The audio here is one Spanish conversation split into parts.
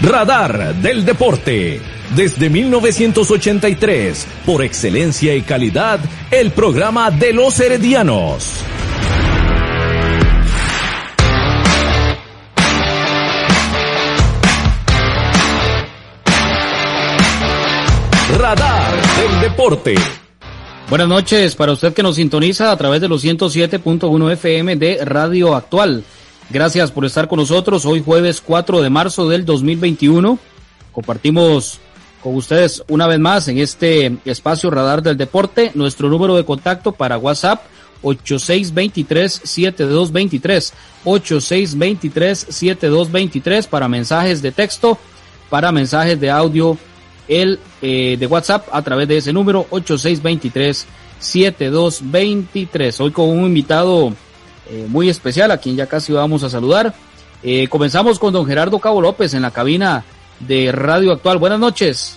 Radar del Deporte. Desde 1983, por excelencia y calidad, el programa de los heredianos. Radar del Deporte. Buenas noches para usted que nos sintoniza a través de los 107.1 FM de Radio Actual. Gracias por estar con nosotros hoy jueves 4 de marzo del 2021. Compartimos con ustedes una vez más en este espacio Radar del Deporte nuestro número de contacto para WhatsApp 8623-7223. 8623-7223 para mensajes de texto, para mensajes de audio, el eh, de WhatsApp a través de ese número 8623-7223. Hoy con un invitado eh, muy especial, a quien ya casi vamos a saludar. Eh, comenzamos con don Gerardo Cabo López en la cabina de Radio Actual. Buenas noches.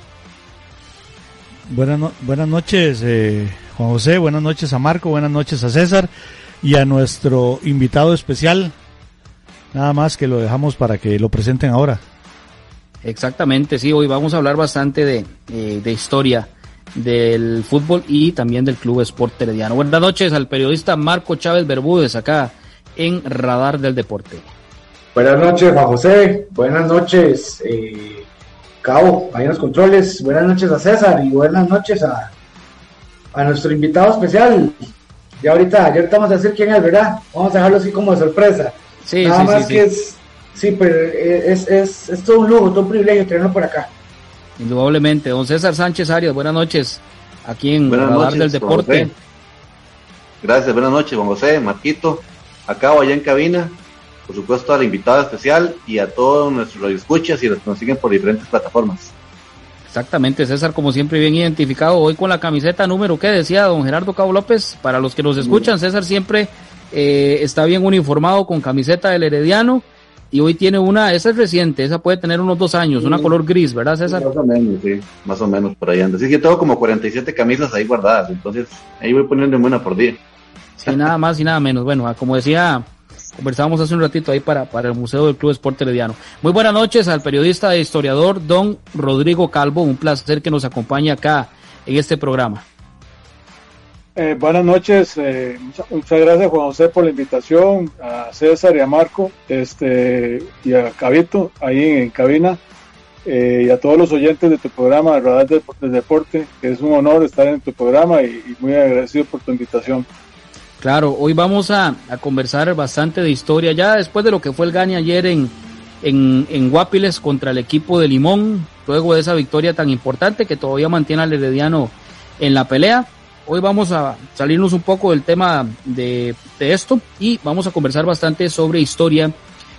Buenas, buenas noches, eh, Juan José. Buenas noches a Marco. Buenas noches a César y a nuestro invitado especial. Nada más que lo dejamos para que lo presenten ahora. Exactamente, sí. Hoy vamos a hablar bastante de, de historia del fútbol y también del Club Sport Herediano. Buenas noches al periodista Marco Chávez Bermúdez acá en Radar del Deporte. Buenas noches, Juan José. Buenas noches, eh, Cabo, ahí en los controles. Buenas noches a César y buenas noches a, a nuestro invitado especial. Ya ahorita, ya ahorita vamos a decir quién es, ¿verdad? Vamos a dejarlo así como de sorpresa. Sí, Nada sí, más sí, que sí. es, sí, pero es, es, es todo un lujo, todo un privilegio tenerlo por acá. Indudablemente. Don César Sánchez Arias, buenas noches. Aquí en Buenas Radar noches, del Deporte. José. Gracias, buenas noches, Juan José, Marquito, acá o allá en cabina, por supuesto al invitado especial y a todos nuestros radioescuchas y los que nos siguen por diferentes plataformas. Exactamente, César, como siempre, bien identificado. Hoy con la camiseta número que decía don Gerardo Cabo López. Para los que nos escuchan, César siempre eh, está bien uniformado con camiseta del Herediano. Y hoy tiene una, esa es reciente, esa puede tener unos dos años, una color gris, ¿verdad, César? Más o menos, sí, más o menos por ahí anda. Así que tengo como 47 camisas ahí guardadas, entonces ahí voy poniendo en buena por día. Sí, nada más y nada menos. Bueno, ah, como decía, conversábamos hace un ratito ahí para, para el Museo del Club Esporte Herediano. Muy buenas noches al periodista e historiador don Rodrigo Calvo. Un placer que nos acompañe acá en este programa. Eh, buenas noches, eh, mucha- muchas gracias Juan José por la invitación, a César y a Marco, este y a Cabito ahí en, cabina, eh, y a todos los oyentes de tu programa Radar del, del Deporte, es un honor estar en tu programa y, muy agradecido por tu invitación. Claro, hoy vamos a, conversar bastante de historia, ya después de lo que fue el gane ayer en, en, en Guapiles contra el equipo de Limón, luego de esa victoria tan importante que todavía mantiene al Herediano en la pelea. Hoy vamos a salirnos un poco del tema de, esto y vamos a conversar bastante sobre historia,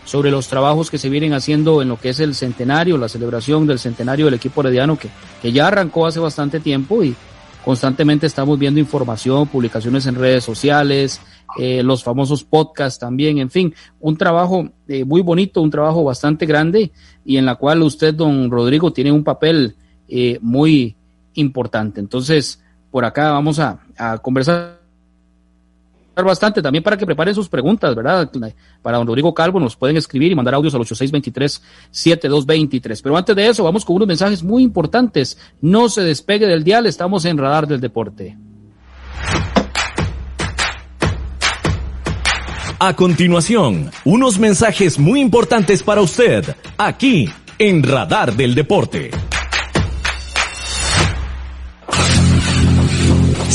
sobre los trabajos que se vienen haciendo en lo que es el centenario, la celebración del centenario del equipo herediano que, que ya arrancó hace bastante tiempo y constantemente estamos viendo información, publicaciones en redes sociales, eh, los famosos podcasts también, en fin, un trabajo eh, muy bonito, un trabajo bastante grande y en la cual usted, don Rodrigo, tiene un papel eh, muy importante. Entonces, por acá vamos a, conversar bastante también para que preparen sus preguntas, ¿verdad? Para don Rodrigo Calvo nos pueden escribir y mandar audios al 8623-7223. Pero antes de eso, vamos con unos mensajes muy importantes. No se despegue del dial, estamos en Radar del Deporte. A continuación, unos mensajes muy importantes para usted, aquí en Radar del Deporte.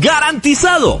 ¡Garantizado!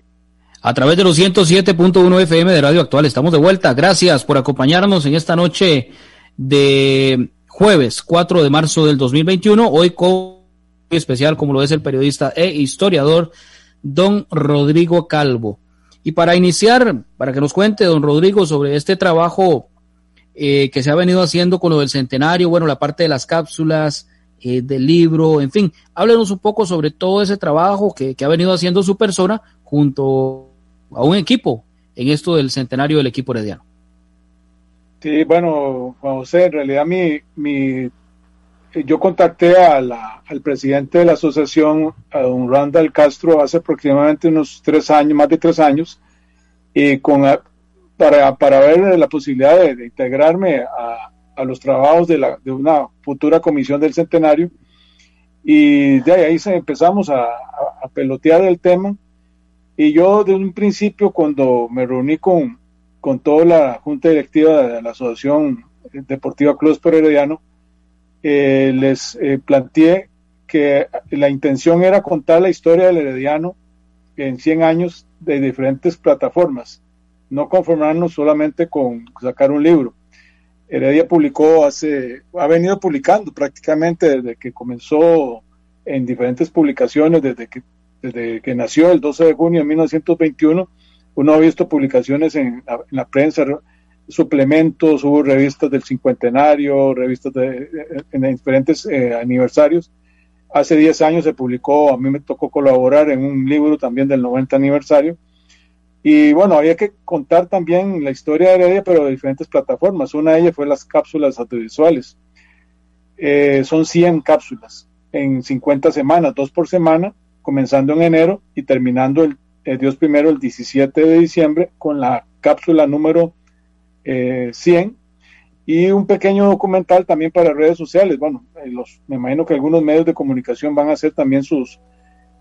a través de los 107.1 FM de Radio Actual. Estamos de vuelta. Gracias por acompañarnos en esta noche de jueves 4 de marzo del 2021. Hoy con especial, como lo es el periodista e historiador don Rodrigo Calvo. Y para iniciar, para que nos cuente don Rodrigo sobre este trabajo eh, que se ha venido haciendo con lo del centenario, bueno, la parte de las cápsulas, eh, del libro, en fin, háblenos un poco sobre todo ese trabajo que, que ha venido haciendo su persona junto a un equipo en esto del centenario del equipo herediano. Sí, bueno, Juan José, en realidad mi, mi yo contacté a la, al presidente de la asociación, a don Randall Castro, hace aproximadamente unos tres años, más de tres años, y con, para, para ver la posibilidad de, integrarme a, a, los trabajos de, la, de una futura comisión del centenario. Y de ahí, empezamos a, a pelotear el tema y yo de un principio, cuando me reuní con, con toda la junta directiva de la Asociación Deportiva Club Herediano, eh, les eh, planteé que la intención era contar la historia del Herediano en 100 años de diferentes plataformas, no conformarnos solamente con sacar un libro. Heredia publicó hace, ha venido publicando prácticamente desde que comenzó en diferentes publicaciones, desde que desde que nació el 12 de junio de 1921, uno ha visto publicaciones en la, prensa, suplementos, hubo revistas del cincuentenario, revistas de, en diferentes eh, aniversarios. Hace 10 años se publicó, a mí me tocó colaborar en un libro también del 90 aniversario. Y bueno, había que contar también la historia de Heredia, pero de diferentes plataformas. Una de ellas fue las cápsulas audiovisuales. Eh, son 100 cápsulas en 50 semanas, dos por semana, comenzando en enero y terminando el, Dios primero el 17 de diciembre con la cápsula número 100 eh, y un pequeño documental también para redes sociales. Bueno, eh, me imagino que algunos medios de comunicación van a hacer también sus,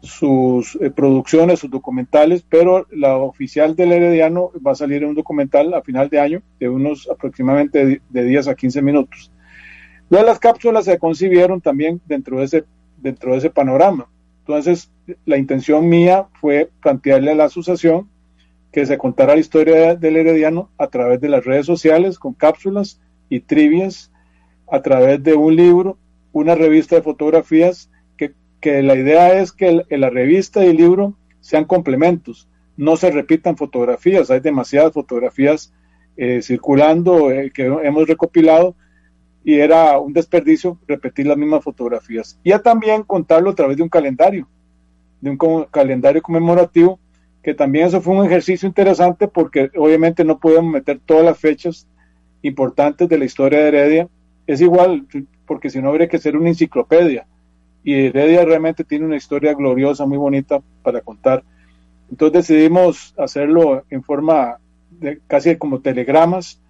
sus eh, producciones, sus documentales, pero la oficial del Herediano va a salir en un documental a final de año de unos aproximadamente de 10 a 15 minutos. Las cápsulas se concibieron también dentro de ese, dentro de ese panorama. Entonces, la intención mía fue plantearle a la asociación que se contara la historia del Herediano a través de las redes sociales, con cápsulas y trivias, a través de un libro, una revista de fotografías que la idea es que la revista y el libro sean complementos, no se repitan fotografías, hay demasiadas fotografías eh, circulando eh, que hemos recopilado y era un desperdicio repetir las mismas fotografías. Y ya también contarlo a través de un calendario, de un calendario conmemorativo, que también eso fue un ejercicio interesante porque obviamente no podemos meter todas las fechas importantes de la historia de Heredia. Es igual, porque si no habría que ser una enciclopedia y Heredia realmente tiene una historia gloriosa, muy bonita para contar. Entonces decidimos hacerlo en forma de, casi como telegramas,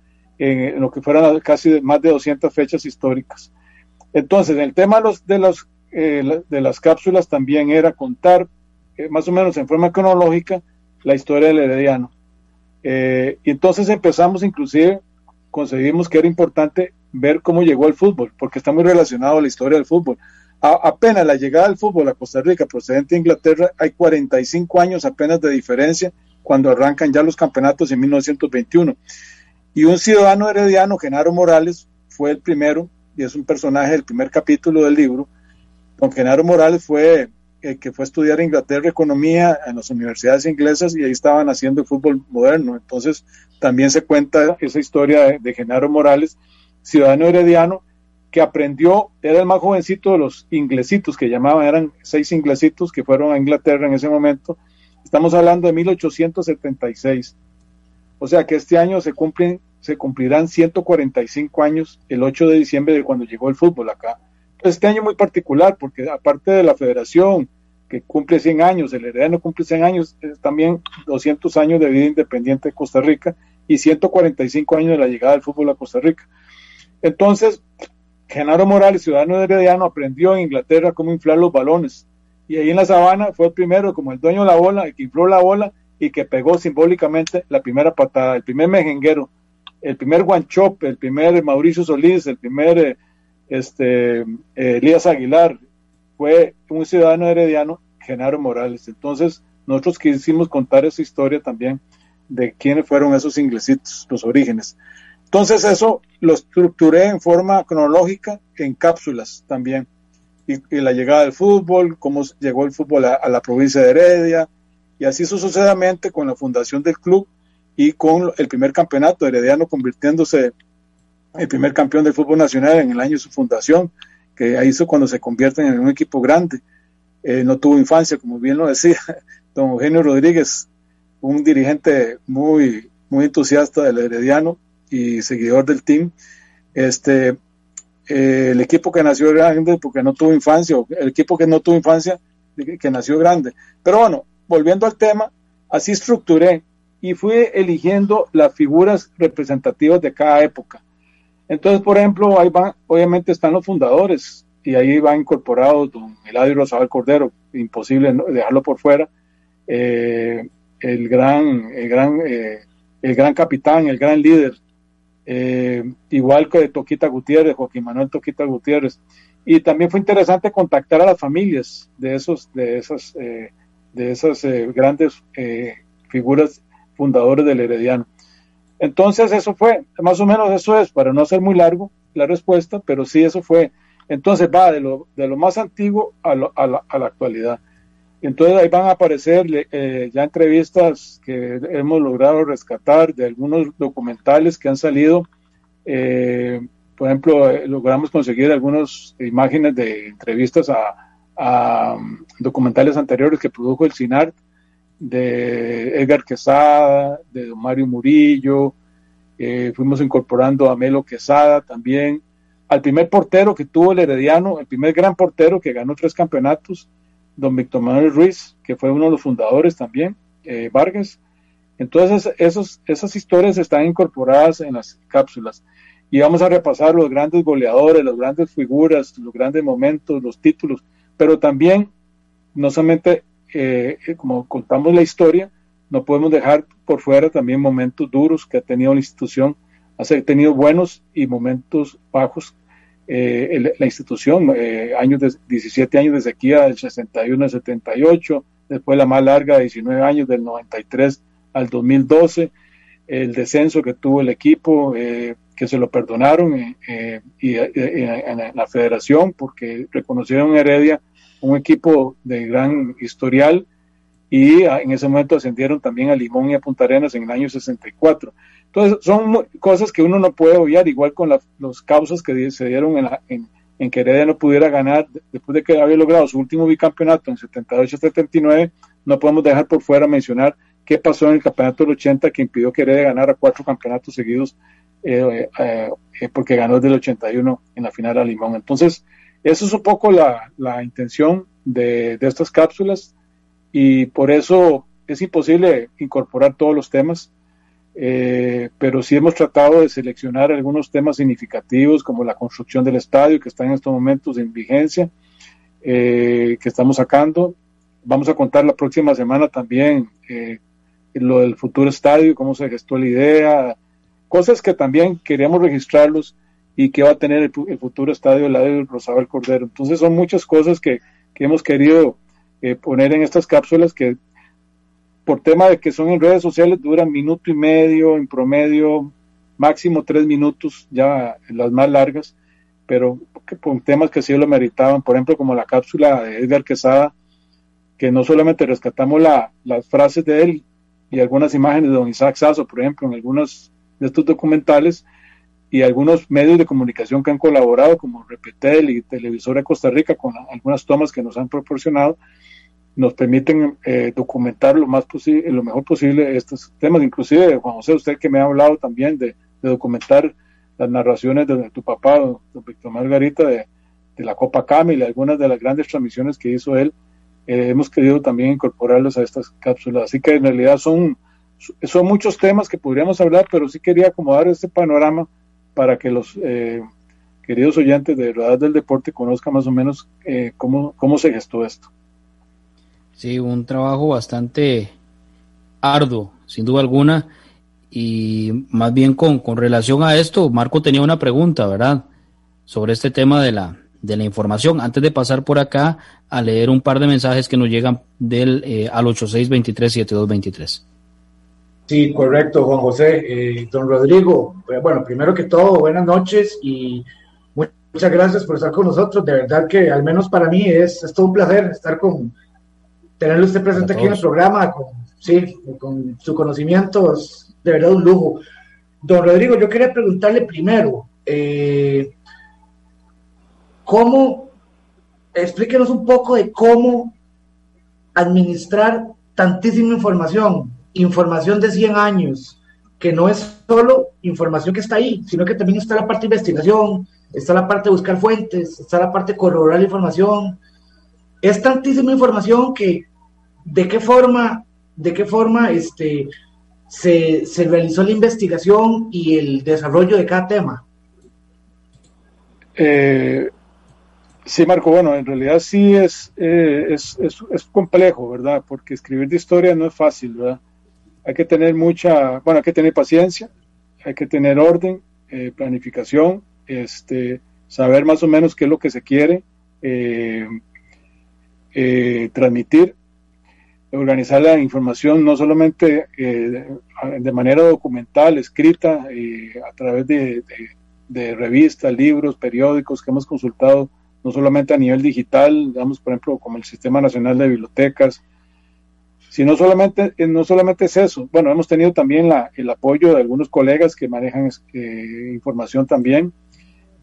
en, lo que fueran casi más de 200 fechas históricas. Entonces, el tema de, eh, de las cápsulas también era contar eh, más o menos en forma cronológica la historia del Herediano. Eh, y entonces empezamos inclusive, conseguimos que era importante ver cómo llegó el fútbol, porque está muy relacionado a la historia del fútbol apenas la llegada del fútbol a Costa Rica procedente de Inglaterra, hay 45 años apenas de diferencia cuando arrancan ya los campeonatos en 1921. Y un ciudadano herediano, Genaro Morales, fue el primero, y es un personaje del primer capítulo del libro. Don Genaro Morales fue el que fue a estudiar en Inglaterra economía en las universidades inglesas y ahí estaban haciendo fútbol moderno. Entonces también se cuenta esa historia de, de Genaro Morales, ciudadano herediano, que aprendió, era el más jovencito de los inglesitos que llamaban, eran seis inglesitos que fueron a Inglaterra en ese momento. Estamos hablando de 1876. O sea que este año se cumplen, se cumplirán 145 años el 8 de diciembre de cuando llegó el fútbol acá. Este año muy particular porque aparte de la federación que cumple 100 años, el Herediano cumple 100 años, es también 200 años de vida independiente de Costa Rica y 145 años de la llegada del fútbol a Costa Rica. Entonces, Genaro Morales, ciudadano de Herediano, aprendió en Inglaterra cómo inflar los balones. Y ahí en la sabana fue el primero, como el dueño de la bola, el que infló la bola y que pegó simbólicamente la primera patada, el primer mejenguero, el primer guanchope, el primer Mauricio Solís, el primer eh, este, eh, Elías Aguilar, fue un ciudadano herediano, Genaro Morales. Entonces, nosotros quisimos contar esa historia también de quiénes fueron esos inglesitos, los orígenes. Entonces eso lo estructuré en forma cronológica en cápsulas también. Y, la llegada del fútbol, cómo llegó el fútbol a, la provincia de Heredia, y así sucesivamente con la fundación del club y con el primer campeonato, Herediano convirtiéndose el primer campeón del fútbol nacional en el año de su fundación, que ahí hizo cuando se convierten en un equipo grande. Eh, no tuvo infancia, como bien lo decía don Eugenio Rodríguez, un dirigente muy, muy entusiasta del Herediano, y seguidor del team. Este, eh, el equipo que nació grande porque no tuvo infancia, el equipo que no tuvo infancia que nació grande. Pero bueno, volviendo al tema, así estructuré y fui eligiendo las figuras representativas de cada época. Entonces, por ejemplo, ahí van, obviamente están los fundadores y ahí van incorporados don Eladio Rosabal Cordero, imposible dejarlo por fuera, eh, el gran, el gran, eh, el gran capitán, el gran líder eh, igual que Toquita Gutiérrez, Joaquín Manuel Toquita Gutiérrez. Y también fue interesante contactar a las familias de esos, de esas, de esas eh, grandes figuras fundadores del Herediano. Entonces eso fue, más o menos eso es, para no ser muy largo la respuesta, pero sí eso fue. Entonces va de lo, de lo más antiguo a, a, la, a la actualidad. Entonces ahí van a aparecer eh, ya entrevistas que hemos logrado rescatar de algunos documentales que han salido. Eh, por ejemplo, eh, logramos conseguir algunas imágenes de entrevistas a, um, documentales anteriores que produjo el CINAR de Edgar Quesada, de Don Mario Murillo, eh, fuimos incorporando a Melo Quesada también, al primer portero que tuvo el Herediano, el primer gran portero que ganó tres campeonatos, don Víctor Manuel Ruiz, que fue uno de los fundadores también, eh, Vargas. Entonces, esas historias están incorporadas en las cápsulas. Y vamos a repasar los grandes goleadores, las grandes figuras, los grandes momentos, los títulos, pero también, no solamente eh, eh, como contamos la historia, no podemos dejar por fuera también momentos duros que ha tenido la institución, ha tenido buenos y momentos bajos eh, la institución, eh, años de, 17 años de sequía del 61 al 78, después la más larga, 19 años del 93 al 2012, el descenso que tuvo el equipo, eh, que se lo perdonaron y en la federación porque reconocieron Heredia un equipo de gran historial y en ese momento ascendieron también a Limón y a Punta Arenas en el año 64. Entonces, son cosas que uno no puede obviar, igual con las causas que se dieron en, en, que Heredia no pudiera ganar después de que había logrado su último bicampeonato en 78-79, no podemos dejar por fuera mencionar qué pasó en el campeonato del 80 que impidió que Heredia ganara cuatro campeonatos seguidos eh, eh, eh, porque ganó desde el 81 en la final a Limón. Entonces, eso es un poco la, la intención de, de estas cápsulas y por eso es imposible incorporar todos los temas eh, pero sí hemos tratado de seleccionar algunos temas significativos como la construcción del estadio que está en estos momentos en vigencia, eh, que estamos sacando. Vamos a contar la próxima semana también eh, lo del futuro estadio, cómo se gestó la idea, cosas que también queríamos registrarlos y que va a tener el, futuro estadio del lado del Rosabel Cordero. Entonces son muchas cosas que, que hemos querido poner en estas cápsulas que por tema de que son en redes sociales, duran minuto y medio, en promedio, máximo tres minutos, ya las más largas, pero por temas que sí lo meritaban, por ejemplo, como la cápsula de Edgar Quesada, que no solamente rescatamos la, las frases de él y algunas imágenes de don Isaac Sasso, por ejemplo, en algunos de estos documentales, y algunos medios de comunicación que han colaborado, como Repetel y Televisora Costa Rica, con algunas tomas que nos han proporcionado, nos permiten eh, documentar lo más posible, lo mejor posible estos temas. Inclusive, Juan José, usted que me ha hablado también de, documentar las narraciones de, tu papá, don, Víctor Margarita, de, la Copa Camila, algunas de las grandes transmisiones que hizo él, eh, hemos querido también incorporarlos a estas cápsulas. Así que en realidad son, son muchos temas que podríamos hablar, pero sí quería acomodar este panorama para que los eh, queridos oyentes de Rodadas del Deporte conozcan más o menos cómo, cómo se gestó esto. Sí, un trabajo bastante arduo, sin duda alguna. Y más bien con, con relación a esto, Marco tenía una pregunta, ¿verdad? Sobre este tema de la, de la información. Antes de pasar por acá a leer un par de mensajes que nos llegan del eh, al 8623-7223. Sí, correcto, Juan José. Eh, don Rodrigo, eh, bueno, primero que todo, buenas noches y muchas gracias por estar con nosotros. De verdad que al menos para mí es, es todo un placer estar con, tenerlo usted presente aquí en el programa, con, sí, con su conocimiento, es de verdad un lujo. Don Rodrigo, yo quería preguntarle primero, eh, ¿cómo, explíquenos un poco de cómo administrar tantísima información, información de 100 años, que no es solo información que está ahí, sino que también está la parte de investigación, está la parte de buscar fuentes, está la parte de corroborar la información. Es tantísima información que de qué forma, de qué forma este, se, realizó la investigación y el desarrollo de cada tema. Eh, sí, Marco, bueno, en realidad sí es, eh, es, es, complejo, ¿verdad? Porque escribir de historia no es fácil, ¿verdad? Hay que tener mucha, bueno, hay que tener paciencia, hay que tener orden, eh, planificación, este, saber más o menos qué es lo que se quiere transmitir organizar la información no solamente eh, de manera documental, escrita, eh, a través de, revistas, libros, periódicos que hemos consultado, no solamente a nivel digital, digamos, por ejemplo, como el Sistema Nacional de Bibliotecas, sino solamente, eh, no solamente es eso. Bueno, hemos tenido también la, el apoyo de algunos colegas que manejan información también.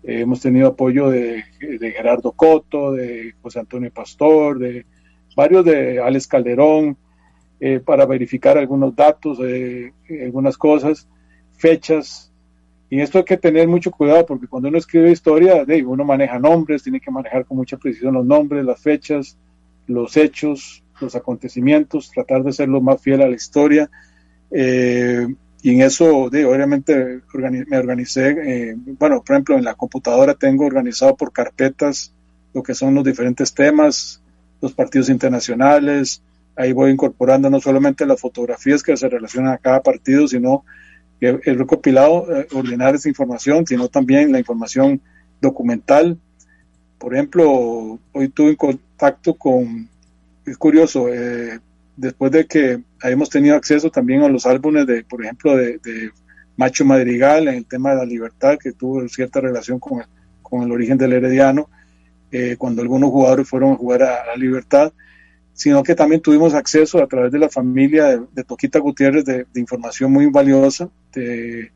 hemos tenido apoyo de, de Gerardo Coto, de José Antonio Pastor, de varios de Alex Calderón, eh, para verificar algunos datos, eh, algunas cosas, fechas. Y esto hay que tener mucho cuidado porque cuando uno escribe historia, uno maneja nombres, tiene que manejar con mucha precisión los nombres, las fechas, los hechos, los acontecimientos, tratar de ser lo más fiel a la historia. Eh, y en eso, obviamente, me organicé, bueno, por ejemplo, en la computadora tengo organizado por carpetas lo que son los diferentes temas, los partidos internacionales, ahí voy incorporando no solamente las fotografías que se relacionan a cada partido, sino el recopilado, eh, ordenar esa información, sino también la información documental. Por ejemplo, hoy tuve contacto con, es curioso, eh, después de que hayamos tenido acceso también a los álbumes de, por ejemplo, de, Macho Madrigal en el tema de la libertad, que tuvo cierta relación con, con el origen del herediano, eh, cuando algunos jugadores fueron a jugar a la libertad sino que también tuvimos acceso a través de la familia de, Toquita Gutiérrez de, información muy valiosa eh,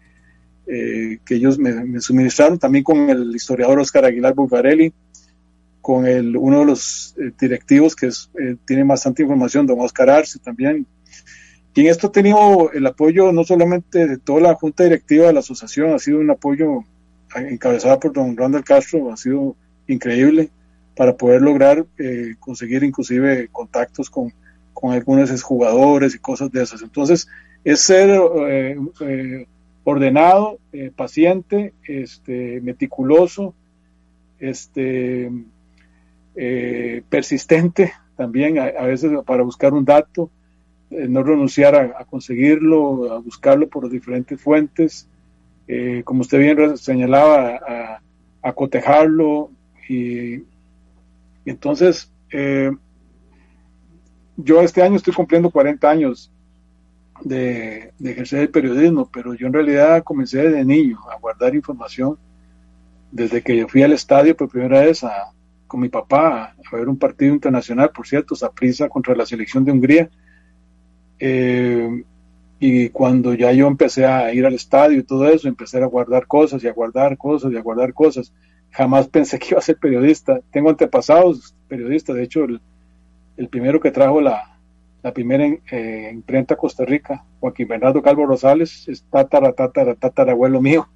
que ellos me, suministraron, también con el historiador Oscar Aguilar Bugarelli, con el, uno de los eh, directivos que eh, tiene bastante información, don Oscar Arce también. Y en esto he tenido el apoyo no solamente de toda la junta directiva de la asociación, ha sido un apoyo encabezado por don Randall Castro, ha sido increíble para poder lograr eh, conseguir inclusive contactos con, con algunos jugadores y cosas de esas. Entonces, es ser eh, eh, ordenado, paciente, este, meticuloso, este, persistente también a, veces para buscar un dato, no renunciar a, conseguirlo, a buscarlo por diferentes fuentes, como usted bien señalaba, a, a cotejarlo y, entonces, eh, yo este año estoy cumpliendo 40 años de, ejercer el periodismo, pero yo en realidad comencé desde niño a guardar información, desde que yo fui al estadio por primera vez con mi papá a, ver un partido internacional, por cierto, prisa contra la selección de Hungría. Eh, y cuando ya yo empecé a ir al estadio y todo eso, empecé a guardar cosas y a guardar cosas y a guardar cosas jamás pensé que iba a ser periodista. Tengo antepasados periodistas, de hecho, el, primero que trajo la, la primera eh, imprenta a Costa Rica, Joaquín Bernardo Calvo Rosales, es tatara, tatara, tatara, abuelo mío.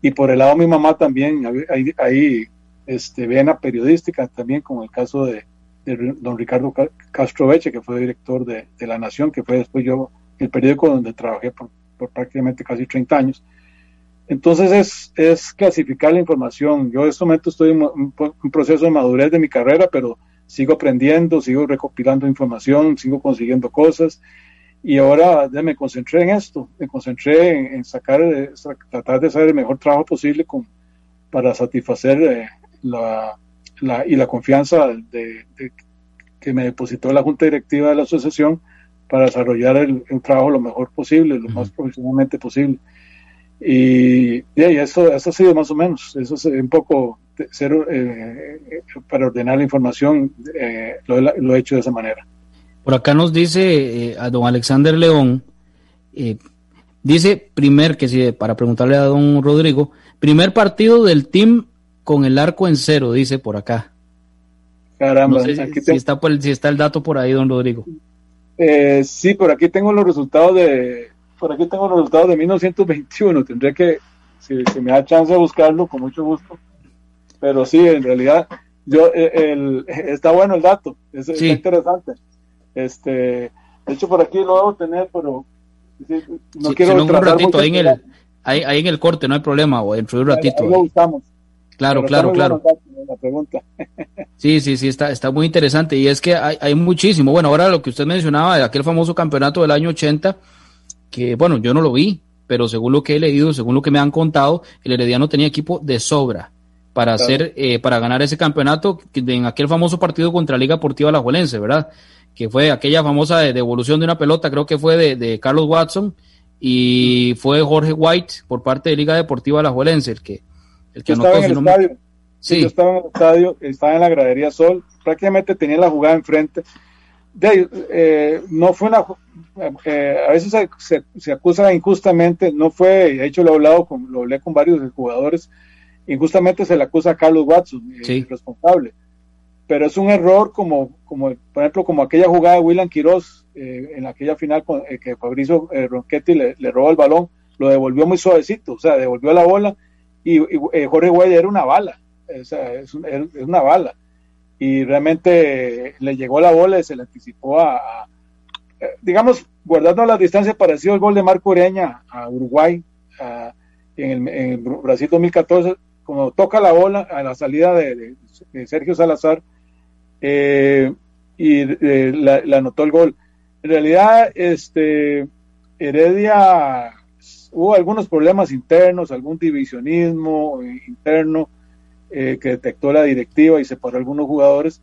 Y por el lado de mi mamá también, ahí, ahí este, vena periodística también, con el caso de, don Ricardo Castro Beche, que fue director de, La Nación, que fue después yo el periódico donde trabajé por, por prácticamente casi 30 años. Entonces es, es clasificar la información. Yo en este momento estoy en un, proceso de madurez de mi carrera, pero sigo aprendiendo, sigo recopilando información, sigo consiguiendo cosas. Y ahora me concentré en esto, me concentré en, sacar, eh, tratar de hacer el mejor trabajo posible con, para satisfacer eh, la, la, y la confianza de, que me depositó la Junta Directiva de la asociación para desarrollar el, el trabajo lo mejor posible, lo más profesionalmente posible. Y, y eso, eso ha sido más o menos, eso es un poco cero, eh, para ordenar la información, eh, lo, he hecho de esa manera. Por acá nos dice eh, a don Alexander León, dice primer, que si para preguntarle a don Rodrigo, primer partido del team con el arco en cero, dice por acá. Caramba, si, está por si está el dato por ahí, don Rodrigo. sí, por aquí tengo los resultados de, por aquí tengo los resultados de 1921. Tendré que, si, me da chance de buscarlo, con mucho gusto. Pero sí, en realidad, yo eh, el, está bueno el dato, es, interesante. Este, de hecho, por aquí lo debo tener, pero no quiero un ratito, ahí en, el, ahí, ahí, en el corte, no hay problema, o dentro de un ratito. lo buscamos. Claro, claro, claro. La pregunta. sí, sí, sí, está, está muy interesante. Y es que hay, hay muchísimo. Bueno, ahora lo que usted mencionaba de aquel famoso campeonato del año 80, que, bueno, yo no lo vi, pero según lo que he leído, según lo que me han contado, el Herediano tenía equipo de sobra para hacer, eh, para ganar ese campeonato en aquel famoso partido contra Liga Deportiva Alajuelense, ¿verdad? Que fue aquella famosa devolución de una pelota, creo que fue de, Carlos Watson y fue Jorge White por parte de Liga Deportiva Alajuelense el que, el que anotó. Estaba en el estadio. Sí. Yo estaba en el estadio, estaba en la gradería Sol, prácticamente tenía la jugada enfrente. De, eh, no fue una eh, a veces se, se, acusa injustamente, no fue, de hecho lo he hablado con, lo hablé con varios jugadores, injustamente se le acusa a Carlos Watson, el responsable. pero es un error como, como por ejemplo, como aquella jugada de William Quiroz eh, en aquella final con, eh, que Fabricio eh, Ronchetti le, le, robó el balón, lo devolvió muy suavecito, o sea, devolvió la bola y, y Jorge Guaya era una bala, es, un, es, una bala. Y realmente le llegó la bola y se le anticipó a, a digamos, guardando las distancias parecido al gol de Marco Ureña a Uruguay en, el, Brasil 2014, como toca la bola a la salida de, Sergio Salazar eh, y eh, la, anotó el gol. En realidad, este Heredia hubo algunos problemas internos, algún divisionismo interno eh, que detectó la directiva y separó a algunos jugadores.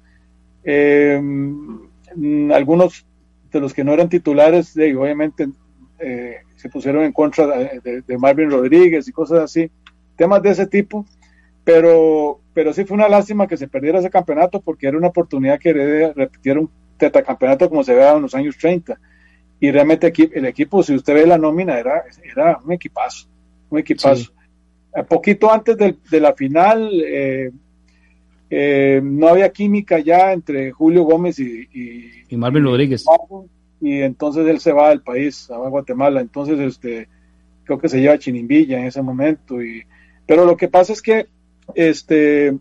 algunos de los que no eran titulares, de, obviamente eh, se pusieron en contra de, Marvin Rodríguez y cosas así, temas de ese tipo, pero, pero sí fue una lástima que se perdiera ese campeonato porque era una oportunidad que repitiera un tetacampeonato como se veía en los años 30. Y realmente el equipo, si usted ve la nómina, era, era un equipazo, un equipazo. Sí. Poquito antes de, de la final, eh, eh, no había química ya entre Julio Gómez y, y, y Marvin Rodríguez. Y entonces él se va del país, a Guatemala. Entonces, este, creo que se lleva a Chinimbilla en ese momento. Y, pero lo que pasa es que este,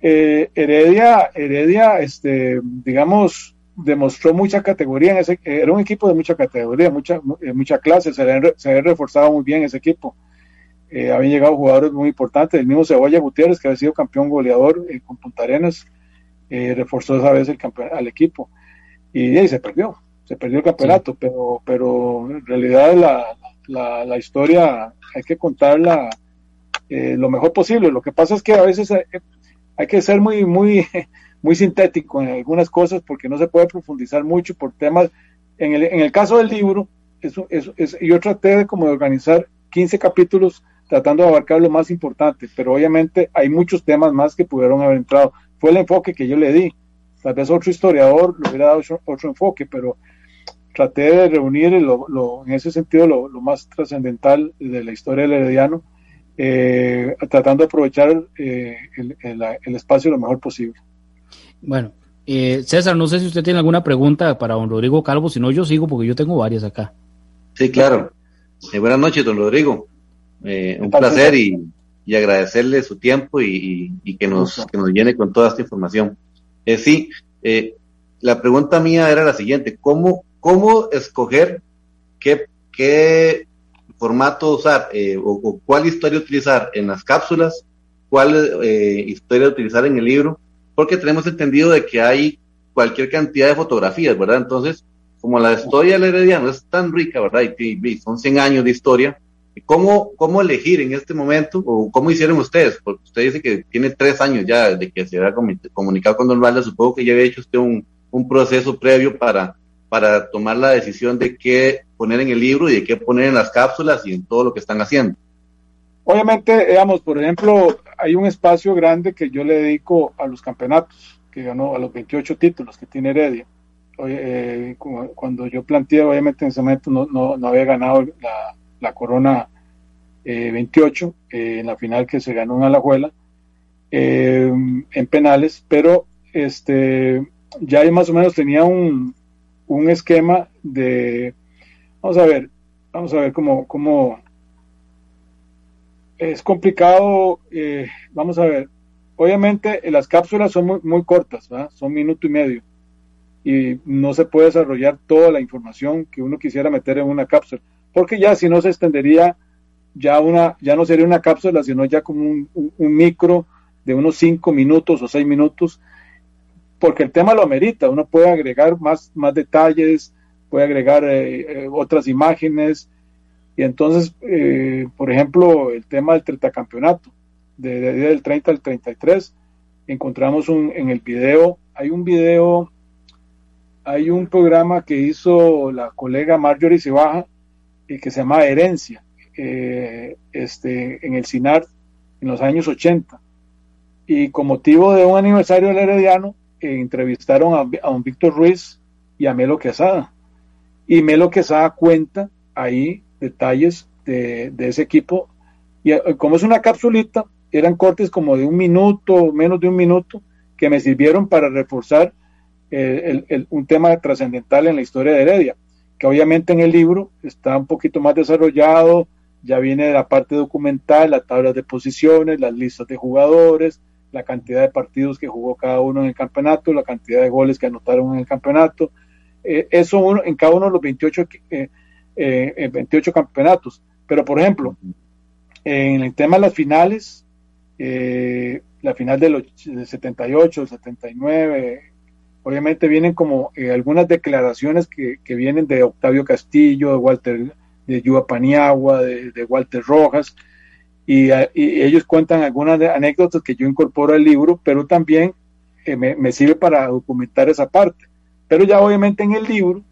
eh, Heredia, Heredia, este, digamos, demostró mucha categoría en ese, era un equipo de mucha categoría, mucha, mucha clase, se había, se había reforzado muy bien ese equipo eh, habían llegado jugadores muy importantes, el mismo Cebolla Gutiérrez, que había sido campeón goleador eh, con Punta Arenas, eh, reforzó esa vez el al equipo y, y, se perdió, se perdió el campeonato, sí. pero, pero en realidad la, la, la historia hay que contarla eh, lo mejor posible. Lo que pasa es que a veces hay, hay que ser muy, muy, muy sintético en algunas cosas porque no se puede profundizar mucho por temas. En el, en el caso del libro, eso, eso, eso, yo traté de como de organizar 15 capítulos tratando de abarcar lo más importante, pero obviamente hay muchos temas más que pudieron haber entrado. Fue el enfoque que yo le di. Tal vez otro historiador le hubiera dado otro, enfoque, pero traté de reunir lo, lo, en ese sentido lo, más trascendental de la historia del Herediano, eh, tratando de aprovechar eh, el, el, espacio lo mejor posible. Bueno, eh, César, no sé si usted tiene alguna pregunta para don Rodrigo Calvo, si no yo sigo porque yo tengo varias acá. Sí, claro. Eh, buenas noches, don Rodrigo. Eh, un placer y, y, agradecerle su tiempo y, y, y, que, nos, que nos llene con toda esta información. Eh, sí, eh, la pregunta mía era la siguiente, ¿cómo, cómo escoger qué, qué formato usar eh, o, o, cuál historia utilizar en las cápsulas, cuál eh, historia utilizar en el libro? Porque tenemos entendido de que hay cualquier cantidad de fotografías, ¿verdad? Entonces, como la historia del Herediano es tan rica, ¿verdad? Y, son 100 años de historia, ¿Cómo, ¿Cómo elegir en este momento o cómo hicieron ustedes? Porque usted dice que tiene tres años ya de que se había comunicado con Don Valda, supongo que ya había hecho usted un, un proceso previo para, para tomar la decisión de qué poner en el libro y de qué poner en las cápsulas y en todo lo que están haciendo. Obviamente, digamos, por ejemplo, hay un espacio grande que yo le dedico a los campeonatos, que ganó a los 28 títulos que tiene Heredia. Eh, cuando yo planteé, obviamente en ese momento no, no, no había ganado la, Corona eh, 28 eh, en la final que se ganó en Alajuela eh, en penales, pero este ya más o menos tenía un, un esquema de vamos a ver, vamos a ver cómo, cómo es complicado, eh, vamos a ver, obviamente las cápsulas son muy, muy cortas, son minuto y medio. Y no se puede desarrollar toda la información que uno quisiera meter en una cápsula porque ya si no se extendería ya una, ya no sería una cápsula, sino ya como un, un, un micro de unos cinco minutos o seis minutos, porque el tema lo amerita, uno puede agregar más, más detalles, puede agregar eh, eh, otras imágenes, y entonces, eh, por ejemplo, el tema del tretacampeonato, de, de, del 30 al 33, encontramos un, en el video, hay un video, hay un programa que hizo la colega Marjorie Cibaja, y que se llama Herencia, eh, este, en el CINAR en los años 80. Y con motivo de un aniversario del Herediano, eh, entrevistaron a, a, don Víctor Ruiz y a Melo Quesada. Y Melo Quesada cuenta ahí detalles de, de ese equipo. Y eh, como es una capsulita, eran cortes como de un minuto, menos de un minuto, que me sirvieron para reforzar eh, un tema trascendental en la historia de Heredia, que obviamente en el libro está un poquito más desarrollado, ya viene de la parte documental, las tablas de posiciones, las listas de jugadores, la cantidad de partidos que jugó cada uno en el campeonato, la cantidad de goles que anotaron en el campeonato, eh, eso uno, en cada uno de los 28, eh, 28 campeonatos. Pero, por ejemplo, en el tema de las finales, eh, la final del, 78, el 79, obviamente vienen como eh, algunas declaraciones que, que, vienen de Octavio Castillo, de Walter, de Yuba Paniagua, de, de Walter Rojas, y, y, ellos cuentan algunas anécdotas que yo incorporo al libro, pero también eh, me, me, sirve para documentar esa parte. Pero ya obviamente en el libro,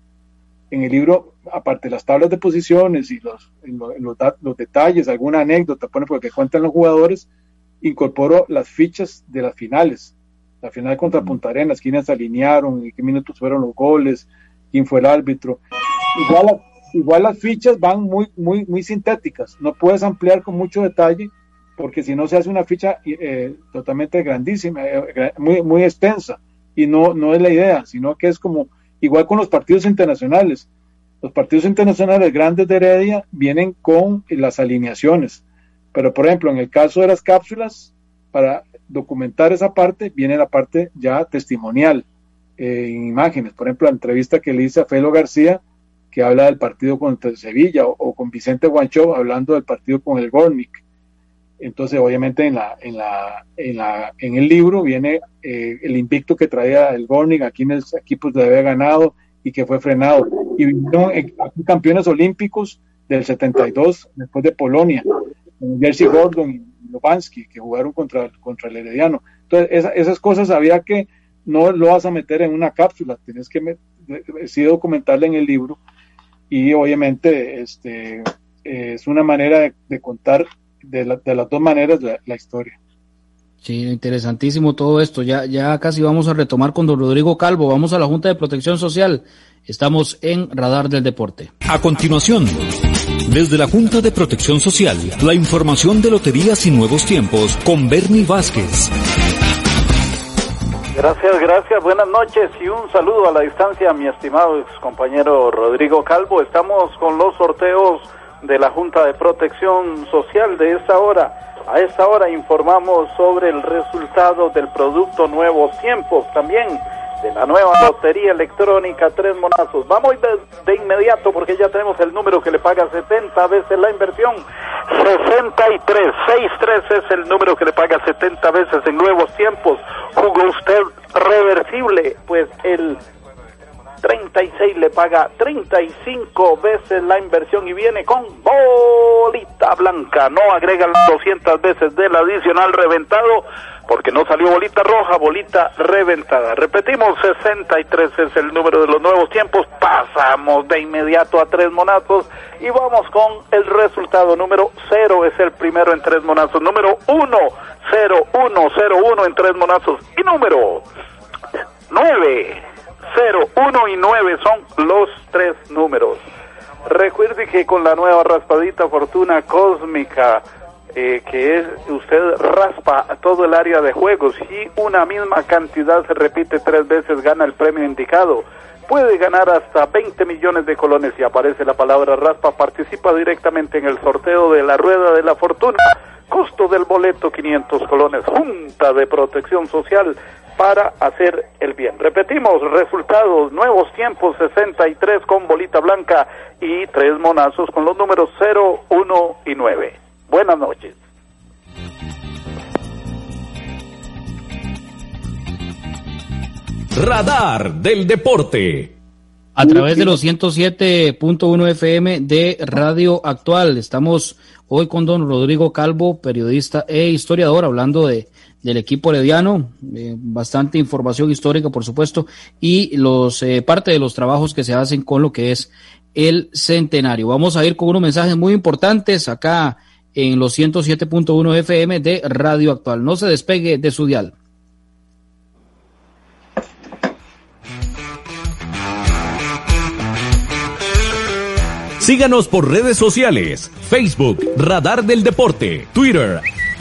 en el libro, aparte de las tablas de posiciones y los, los, los, los detalles, alguna anécdota, pone porque cuentan los jugadores, incorporo las fichas de las finales. La final contra Punta Arenas, quiénes se alinearon, en qué minutos fueron los goles, quién fue el árbitro. Igual, igual las fichas van muy, muy, muy sintéticas. No puedes ampliar con mucho detalle porque si no se hace una ficha eh, totalmente grandísima, eh, muy, muy extensa. Y no, no es la idea, sino que es como igual con los partidos internacionales. Los partidos internacionales grandes de Heredia vienen con las alineaciones pero, por ejemplo, en el caso de las cápsulas, para documentar esa parte, viene la parte ya testimonial, eh, en imágenes. Por ejemplo, la entrevista que le hice a Felo García, que habla del partido contra Sevilla, o, con Vicente Guancho hablando del partido con el Gornik. Entonces, obviamente, en, el libro viene eh, el invicto que traía el Gornik, a quienes equipos le había ganado y que fue frenado. Y vinieron campeones olímpicos del 72, después de Polonia. Jersey Gordon y Lobansky, que jugaron contra, contra el Herediano. Entonces, esas cosas había que, no lo vas a meter en una cápsula, tienes que sí documentarla en el libro y obviamente este, es una manera de, contar de, de, las dos maneras la, la, historia. Sí, interesantísimo todo esto. Ya, ya casi vamos a retomar con don Rodrigo Calvo. Vamos a la Junta de Protección Social. Estamos en Radar del Deporte. A continuación. Desde la Junta de Protección Social, la información de Loterías y Nuevos Tiempos con Bernie Vázquez. Gracias, gracias. Buenas noches y un saludo a la distancia, mi estimado ex compañero Rodrigo Calvo. Estamos con los sorteos de la Junta de Protección Social de esta hora. A esta hora informamos sobre el resultado del producto Nuevos Tiempos. También de la nueva lotería electrónica Tres Monazos. Vamos de, inmediato porque ya tenemos el número que le paga 70 veces la inversión. 63, 63 es el número que le paga 70 veces en nuevos tiempos. Jugó usted reversible, pues el 36 le paga 35 veces la inversión y viene con bolita blanca. No agrega las 200 veces del adicional reventado porque no salió bolita roja, bolita reventada. Repetimos, 63 es el número de los nuevos tiempos. Pasamos de inmediato a tres monazos y vamos con el resultado. Número 0 es el primero en tres monazos. Número 1, 0, 1, 0, 1 en tres monazos. Y número 9. 0, 1 y 9 son los tres números. Recuerde que con la nueva raspadita Fortuna Cósmica, eh, que es usted raspa todo el área de juegos y una misma cantidad se repite tres veces, gana el premio indicado. Puede ganar hasta 20 millones de colones y aparece la palabra raspa. Participa directamente en el sorteo de la rueda de la fortuna. Costo del boleto 500 colones. Junta de Protección Social para hacer el bien. Repetimos, resultados, nuevos tiempos, 63 con bolita blanca y tres monazos con los números 0, 1 y 9. Buenas noches. Radar del Deporte. A través de los 107.1 FM de Radio Actual. Estamos hoy con don Rodrigo Calvo, periodista e historiador, hablando de del equipo herediano, eh, bastante información histórica, por supuesto, y los eh, parte de los trabajos que se hacen con lo que es el centenario. Vamos a ir con unos mensajes muy importantes acá en los 107.1 FM de Radio Actual. No se despegue de su dial. Síganos por redes sociales, Facebook, Radar del Deporte, Twitter,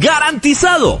¡Garantizado!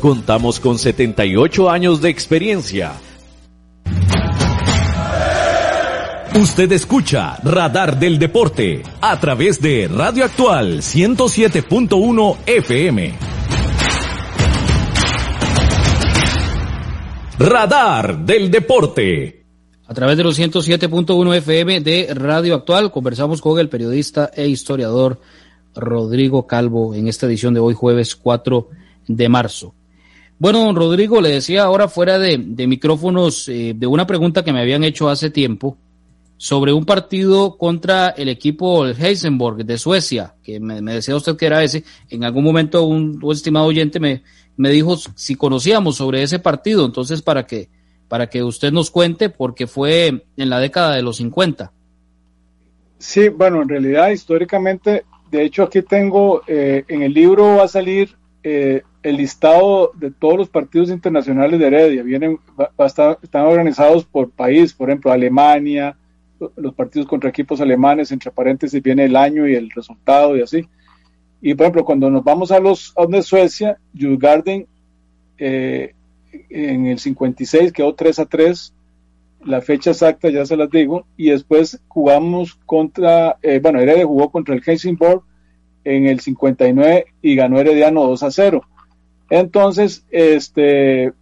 Contamos con 78 años de experiencia. Usted escucha Radar del Deporte a través de Radio Actual 107.1 FM. Radar del Deporte. A través de los 107.1 FM de Radio Actual conversamos con el periodista e historiador Rodrigo Calvo en esta edición de hoy jueves 4 de marzo. Bueno, don Rodrigo, le decía ahora fuera de, micrófonos eh, de una pregunta que me habían hecho hace tiempo sobre un partido contra el equipo Heisenborg de Suecia, que me, decía usted que era ese. En algún momento un, estimado oyente me, me dijo si conocíamos sobre ese partido, entonces para que, para que usted nos cuente, porque fue en la década de los 50. Sí, bueno, en realidad históricamente, de hecho aquí tengo, eh, en el libro va a salir eh, el listado de todos los partidos internacionales de Heredia. Vienen, están organizados por país, por ejemplo, Alemania, los partidos contra equipos alemanes, entre paréntesis viene el año y el resultado y así. Y por ejemplo, cuando nos vamos a los a de Suecia, Jules Garden eh, en el 56 quedó 3 a 3, la fecha exacta ya se las digo, y después jugamos contra, eh, bueno, Heredia jugó contra el Helsingborg en el 59 y ganó Herediano 2 a 0. Entonces, este,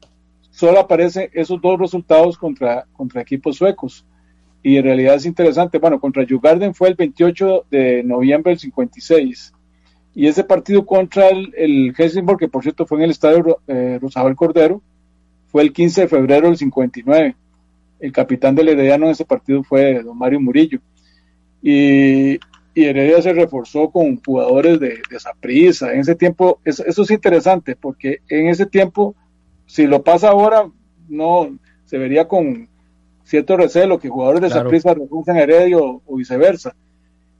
solo aparecen esos dos resultados contra, contra equipos suecos. Y en realidad es interesante. Bueno, contra Jugarden fue el 28 de noviembre del 56. Y ese partido contra el, el Helsingborg, que por cierto fue en el estadio eh, Rosabel Cordero, fue el 15 de febrero del 59. El capitán del Herediano en ese partido fue don Mario Murillo. Y y Heredia se reforzó con jugadores de, esa prisa. En ese tiempo, eso, es interesante, porque en ese tiempo, si lo pasa ahora, no se vería con cierto recelo que jugadores de esa prisa refuerzan Heredia o, viceversa.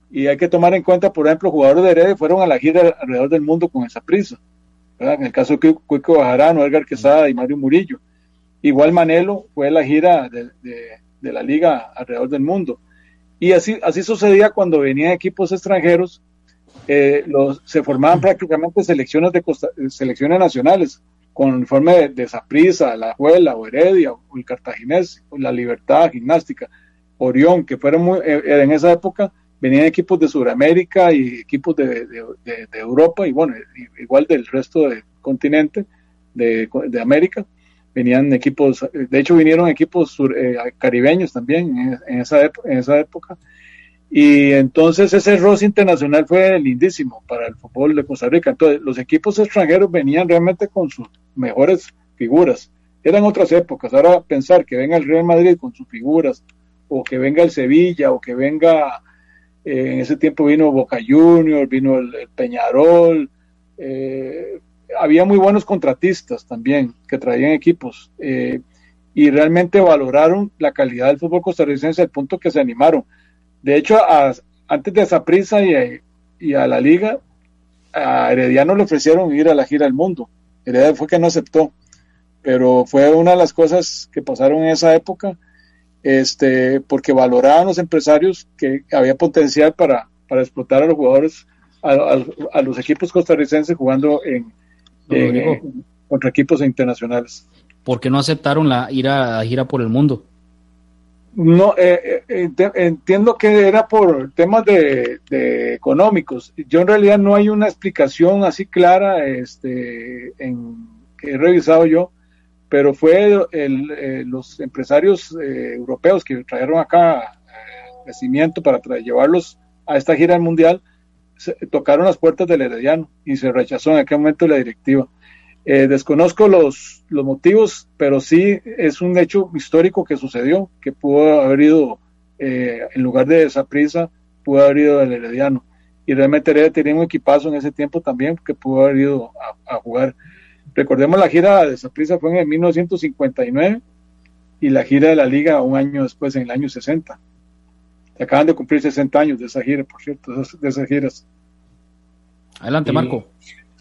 Y hay que tomar en cuenta, por ejemplo, jugadores de Heredia fueron a la gira alrededor del mundo con esa prisa. En el caso de Cuico Bajarano, Edgar Quesada y Mario Murillo. Igual Manelo fue a la gira de, de la liga alrededor del mundo. Y así, así sucedía cuando venían equipos extranjeros, eh, los, se formaban prácticamente selecciones, de selecciones nacionales, con uniforme de, de Zaprisa, La Juela o Heredia, o el Cartaginés, o la Libertad Gimnástica, Orión, que fueron muy, eh, en esa época venían equipos de Sudamérica y equipos de, de, Europa y bueno, igual del resto del continente de, América venían equipos, de hecho vinieron equipos eh, caribeños también en, esa en esa época. Y entonces ese roce internacional fue lindísimo para el fútbol de Costa Rica. Entonces los equipos extranjeros venían realmente con sus mejores figuras. Eran otras épocas. Ahora pensar que venga el Real Madrid con sus figuras, o que venga el Sevilla, o que venga, eh, en ese tiempo vino Boca Juniors, vino el, Peñarol, eh, había muy buenos contratistas también que traían equipos eh, y realmente valoraron la calidad del fútbol costarricense al punto que se animaron. De hecho, antes de esa prisa y, a la liga, a Herediano le ofrecieron ir a la gira del mundo. Herediano fue que no aceptó, pero fue una de las cosas que pasaron en esa época, este, porque valoraban los empresarios que había potencial para, para explotar a los jugadores, a los equipos costarricenses jugando en, eh, contra equipos internacionales. ¿Por qué no aceptaron la ir a, gira por el mundo? No, eh, eh, entiendo que era por temas de, económicos. Yo en realidad no hay una explicación así clara este, en, que he revisado yo, pero fue los empresarios europeos que trajeron acá crecimiento para llevarlos a esta gira mundial tocaron las puertas del Herediano y se rechazó en aquel momento la directiva. Eh, desconozco los, los motivos, pero sí es un hecho histórico que sucedió, que pudo haber ido, eh, en lugar de esa prisa, pudo haber ido el Herediano. Y realmente Heredia tenía un equipazo en ese tiempo también que pudo haber ido a, jugar. Recordemos la gira de esa prisa fue en 1959 y la gira de la liga un año después, en el año 60 acaban de cumplir 60 años de esa gira, por cierto, de esas, giras. Adelante, Marco.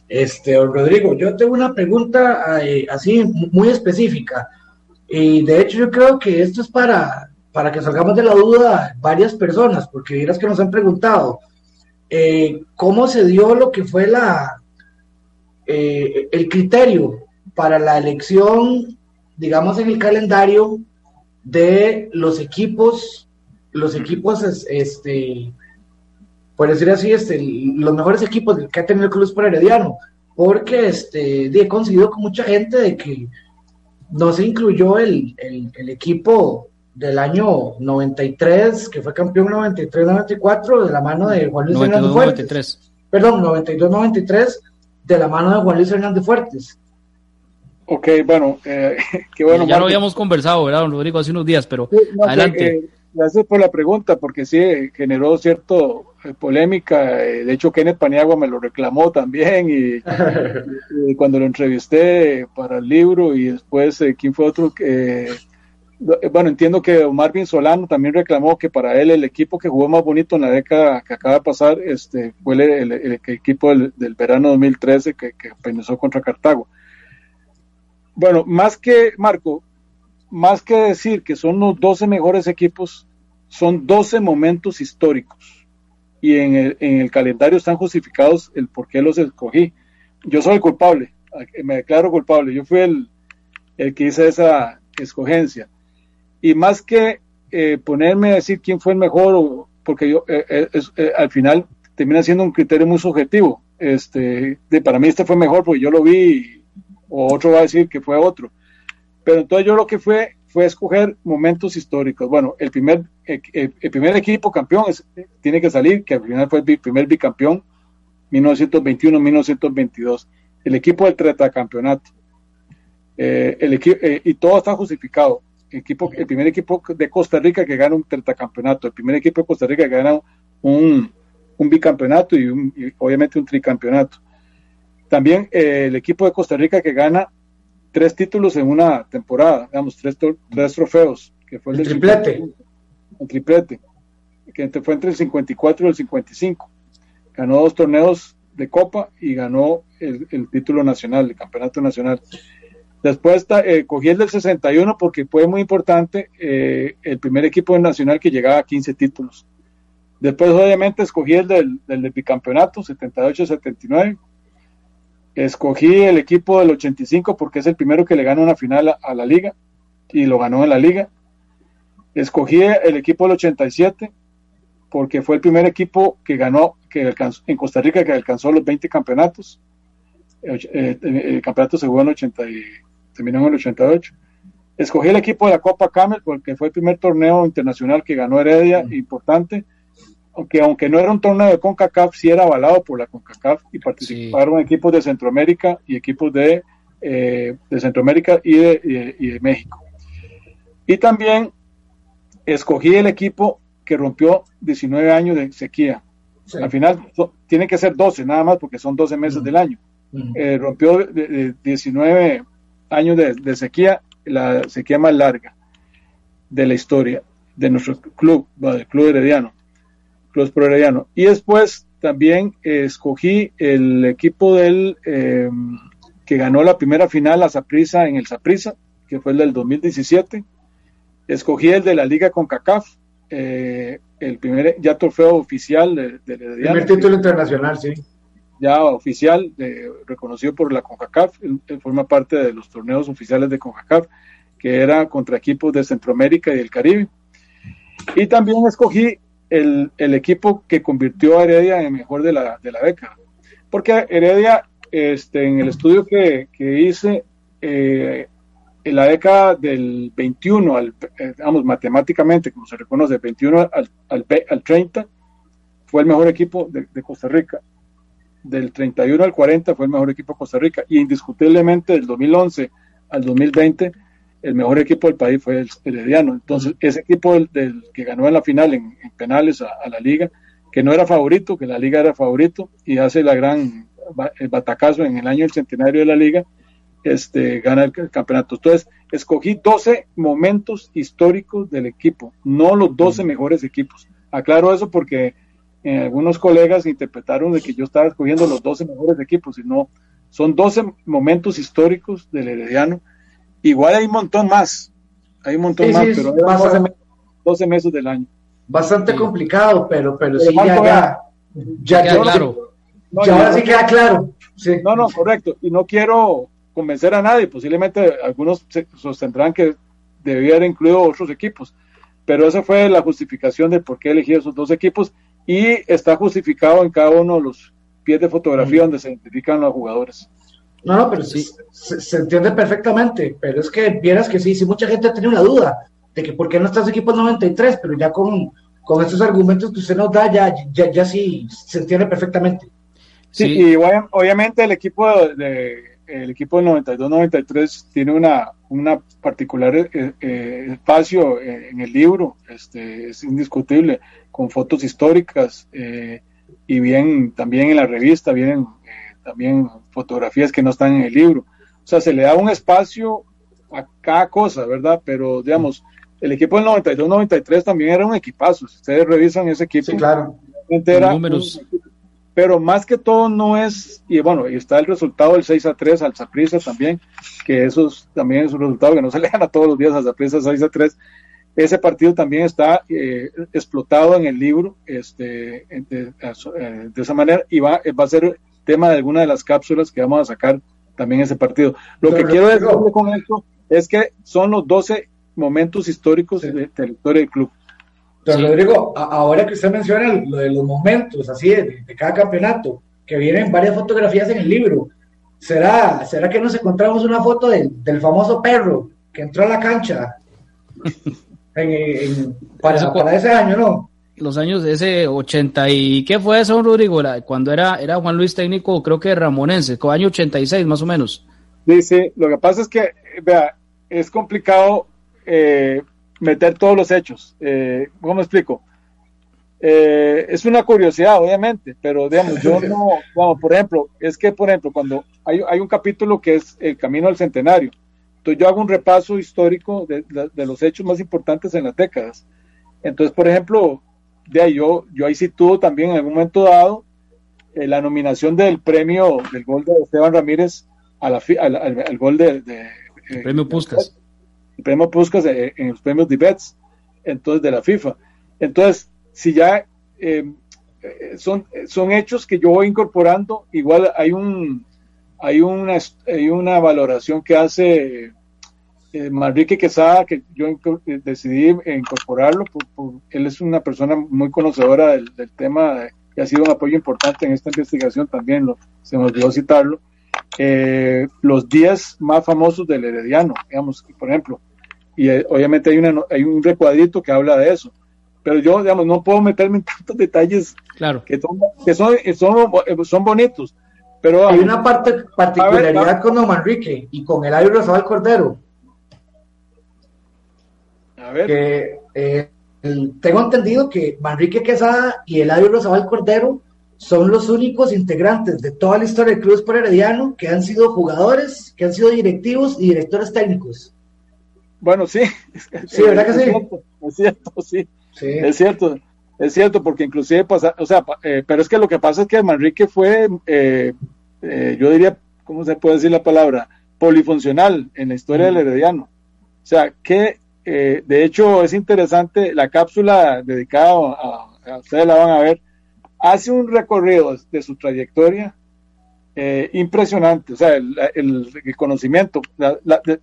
Este, Rodrigo, yo tengo una pregunta eh, así muy específica. Y de hecho yo creo que esto es para, para que salgamos de la duda varias personas, porque dirás que nos han preguntado eh, cómo se dio lo que fue la eh, el criterio para la elección, digamos, en el calendario de los equipos los equipos, este, por decir así, este, los mejores equipos que ha tenido el Club por Herediano, porque este, he conseguido con mucha gente de que no se incluyó el, el, equipo del año 93, que fue campeón 93-94, de la mano de Juan Luis Hernández Fuertes. Perdón, 92-93, de la mano de Juan Luis Hernández Fuertes. Ok, bueno, eh, qué bueno. Ya, lo habíamos conversado, ¿verdad, don Rodrigo, hace unos días, pero adelante. Eh, Gracias por la pregunta, porque sí generó cierto eh, polémica. Eh, de hecho, Kenneth Paniagua me lo reclamó también y, cuando lo entrevisté para el libro y después, eh, ¿quién fue otro? bueno, entiendo que Marvin Solano también reclamó que para él el equipo que jugó más bonito en la década que acaba de pasar este, fue el, equipo del, verano 2013 que, que contra Cartago. Bueno, más que, Marco, más que decir que son los 12 mejores equipos, son 12 momentos históricos. Y en el, en el calendario están justificados el por qué los escogí. Yo soy el culpable, me declaro culpable. Yo fui el, el que hice esa escogencia. Y más que eh, ponerme a decir quién fue el mejor, porque yo eh, eh, al final termina siendo un criterio muy subjetivo. Este, de, para mí este fue mejor porque yo lo vi, o otro va a decir que fue otro. Pero entonces yo lo que fue fue escoger momentos históricos. Bueno, el primer, el, primer equipo campeón tiene que salir, que al final fue el primer bicampeón, 1921-1922. El equipo del tetracampeonato. Eh, el eh, y todo está justificado. El, equipo, el primer equipo de Costa Rica que gana un tetracampeonato, el primer equipo de Costa Rica que gana un, un bicampeonato y, obviamente un tricampeonato. También eh, el equipo de Costa Rica que gana tres títulos en una temporada, digamos, tres, tres trofeos, que fue el, triplete. el triplete, que fue entre el 54 y el 55. Ganó dos torneos de Copa y ganó el, título nacional, el campeonato nacional. Después eh, cogí el del 61 porque fue muy importante eh, el primer equipo nacional que llegaba a 15 títulos. Después, obviamente, escogí el del, del bicampeonato, 78-79. Escogí el equipo del 85 porque es el primero que le gana una final a, la liga y lo ganó en la liga. Escogí el equipo del 87 porque fue el primer equipo que ganó que alcanzó, en Costa Rica que alcanzó los 20 campeonatos. El, campeonato se jugó en 80 terminó en el 88. Escogí el equipo de la Copa Camel porque fue el primer torneo internacional que ganó Heredia, importante aunque, aunque no era un torneo de CONCACAF, sí era avalado por la CONCACAF y participaron equipos de Centroamérica y equipos de, eh, de Centroamérica y de, y de, México. Y también escogí el equipo que rompió 19 años de sequía. Al final tiene que ser 12 nada más porque son 12 meses del año. Eh, rompió de, 19 años de, sequía, la sequía más larga de la historia de nuestro club, del Club Herediano. Los Progrediano. Y después también eh, escogí el equipo del eh, que ganó la primera final a Saprisa en el Saprisa, que fue el del 2017. Escogí el de la Liga con CACAF, eh, el primer ya trofeo oficial de, de Primer título internacional, sí. Ya oficial, reconocido por la CONCACAF, forma parte de los torneos oficiales de CONCACAF, que era contra equipos de Centroamérica y del Caribe. Y también escogí el, el, equipo que convirtió a Heredia en el mejor de la, de la década. Porque Heredia, este, en el estudio que, que hice, eh, en la década del 21, al, eh, matemáticamente, como se reconoce, del 21 al, al, al 30, fue el mejor equipo de, de, Costa Rica. Del 31 al 40 fue el mejor equipo de Costa Rica. Y indiscutiblemente del 2011 al 2020 el mejor equipo del país fue el Herediano. Entonces, ese equipo del, que ganó en la final en, penales a, la liga, que no era favorito, que la liga era favorito, y hace la gran el batacazo en el año del centenario de la liga, este, gana el, campeonato. Entonces, escogí 12 momentos históricos del equipo, no los 12 mejores equipos. Aclaro eso porque eh, algunos colegas interpretaron de que yo estaba escogiendo los 12 mejores equipos, y no, son 12 momentos históricos del Herediano Igual hay un montón más, hay un montón más, pero bastante, 12, meses del año. Bastante complicado, pero, pero, sí, ya, ya, queda claro. ya ahora sí queda claro. No, no, correcto. Y no quiero convencer a nadie, posiblemente algunos sostendrán que debía haber incluido otros equipos, pero esa fue la justificación de por qué elegí esos dos equipos y está justificado en cada uno de los pies de fotografía donde se identifican los jugadores. No, no, pero sí. se, entiende perfectamente, pero es que vieras que sí, sí, mucha gente ha tenido una duda de que por qué no está su equipo 93, pero ya con, con estos argumentos que usted nos da, ya, ya, ya sí se entiende perfectamente. Sí, y obviamente el equipo de, el equipo del 92-93 tiene una, una particular eh, eh, espacio en el libro, este, es indiscutible, con fotos históricas eh, y bien también en la revista vienen también fotografías que no están en el libro. O sea, se le da un espacio a cada cosa, ¿verdad? Pero, digamos, el equipo del 92-93 también era un equipazo. Si ustedes revisan ese equipo, sí, claro. Era números. pero más que todo no es, y bueno, y está el resultado del 6 a 3 al Zaprisa también, que eso también es un resultado que no se le gana todos los días al Zaprisa 6 a 3. Ese partido también está eh, explotado en el libro este, de, de, esa manera y va, va a ser tema de alguna de las cápsulas que vamos a sacar también ese partido. Lo que quiero decir con esto es que son los 12 momentos históricos de, la historia del club. Don Rodrigo, ahora que usted menciona lo de los momentos, así de, cada campeonato, que vienen varias fotografías en el libro, ¿será, será que nos encontramos una foto del, famoso perro que entró a la cancha para, para ese año, no? Los años de ese 80 y ¿qué fue eso, Rodrigo? cuando era, era Juan Luis técnico, creo que Ramonense, con año 86 más o menos. Dice, lo que pasa es que, vea, es complicado eh, meter todos los hechos. Eh, ¿Cómo explico? Eh, es una curiosidad, obviamente, pero digamos, yo no, vamos, por ejemplo, es que, por ejemplo, cuando hay, hay un capítulo que es el camino al centenario, entonces yo hago un repaso histórico de, de, los hechos más importantes en las décadas. Entonces, por ejemplo, de ahí yo, yo ahí sitúo también en algún momento dado eh, la nominación del premio del gol de Esteban Ramírez a la, al, al, gol de, de el premio Puskas. El premio Puskas en, en los premios de entonces de la FIFA. Entonces, si ya eh, son, son hechos que yo voy incorporando, igual hay un hay una, hay una valoración que hace eh, Manrique Quesada, que yo decidí incorporarlo, él es una persona muy conocedora del, tema y ha sido un apoyo importante en esta investigación también, lo, se me olvidó citarlo, eh, los 10 más famosos del Herediano, digamos, por ejemplo, y eh, obviamente hay, una, hay un recuadrito que habla de eso pero yo, digamos, no puedo meterme en tantos detalles claro. que, son, que son, son, son bonitos. Pero hay una parte particularidad con Don Manrique y con el Eladio Rosabal Cordero. A ver. Que, eh, tengo entendido que Manrique Quesada y el Eladio Rosabal Cordero son los únicos integrantes de toda la historia del Club Sport Herediano que han sido jugadores, que han sido directivos y directores técnicos. Bueno, sí. Sí, ¿verdad que sí? es cierto, sí. Es cierto, es cierto, porque inclusive pasa, o sea, eh, pero es que lo que pasa es que Manrique fue, eh, eh, yo diría, ¿cómo se puede decir la palabra? Polifuncional en la historia del Herediano. O sea, que de hecho es interesante, la cápsula dedicada a, ustedes la van a ver, hace un recorrido de su trayectoria impresionante, o sea, el, conocimiento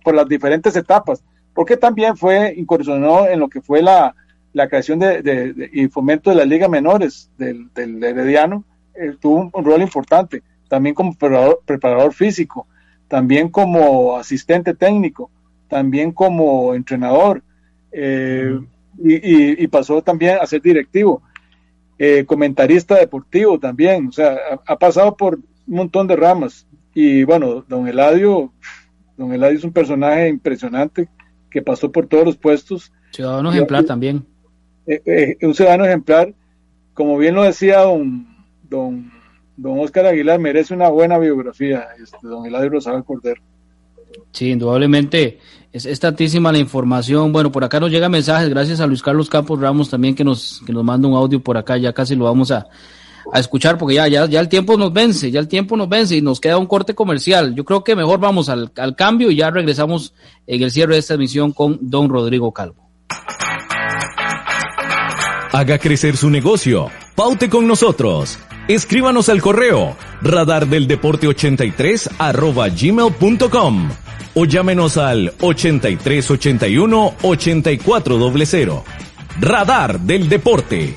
por las diferentes etapas, porque también fue incursionó en lo que fue la, la creación de, y fomento de la Liga Menores del, del Herediano eh, tuvo un, rol importante, también como preparador, físico, también como asistente técnico, también como entrenador, eh, y, pasó también a ser directivo, eh, comentarista deportivo también, o sea, ha, pasado por un montón de ramas. Y bueno, don Eladio, don Eladio es un personaje impresionante que pasó por todos los puestos. Ciudadano ejemplar también eh, eh, un ciudadano ejemplar, como bien lo decía don, don, don Oscar Aguilar, merece una buena biografía, este, don Eladio Rosado Cordero. Sí, indudablemente es, es tantísima la información. Bueno, por acá nos llega mensajes, gracias a Luis Carlos Campos Ramos también que nos, que nos manda un audio por acá, ya casi lo vamos a, a escuchar porque ya, ya, ya el tiempo nos vence, ya el tiempo nos vence y nos queda un corte comercial. Yo creo que mejor vamos al, al cambio y ya regresamos en el cierre de esta emisión con don Rodrigo Calvo. Haga crecer su negocio. Paute con nosotros. Escríbanos al correo radardeldeporte83 arroba gmail.com o llámenos al 8381 8400. Radar del Deporte.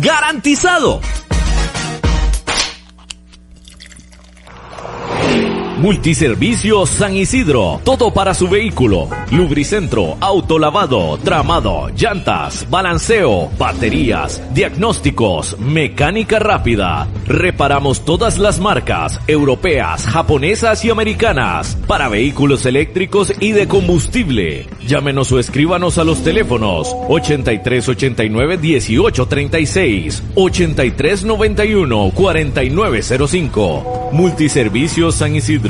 ¡Garantizado! Multiservicios San Isidro, todo para su vehículo. Lubricentro, autolavado, tramado, llantas, balanceo, baterías, diagnósticos, mecánica rápida. Reparamos todas las marcas, europeas, japonesas y americanas, para vehículos eléctricos y de combustible. Llámenos o escríbanos a los teléfonos 8389 1836, 8391 4905. Multiservicios San Isidro